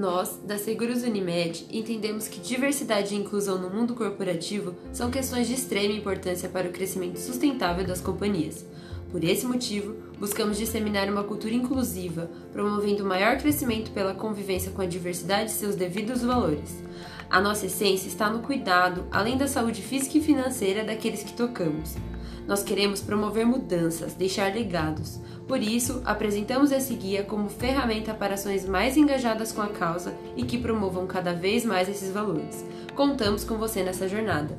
Nós, da Seguros Unimed, entendemos que diversidade e inclusão no mundo corporativo são questões de extrema importância para o crescimento sustentável das companhias. Por esse motivo, buscamos disseminar uma cultura inclusiva, promovendo maior crescimento pela convivência com a diversidade e seus devidos valores. A nossa essência está no cuidado, além da saúde física e financeira daqueles que tocamos. Nós queremos promover mudanças, deixar legados. Por isso, apresentamos esse guia como ferramenta para ações mais engajadas com a causa e que promovam cada vez mais esses valores. Contamos com você nessa jornada.